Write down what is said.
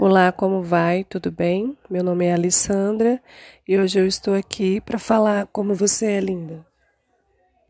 Olá, como vai? Tudo bem? Meu nome é Alessandra e hoje eu estou aqui para falar como você é linda.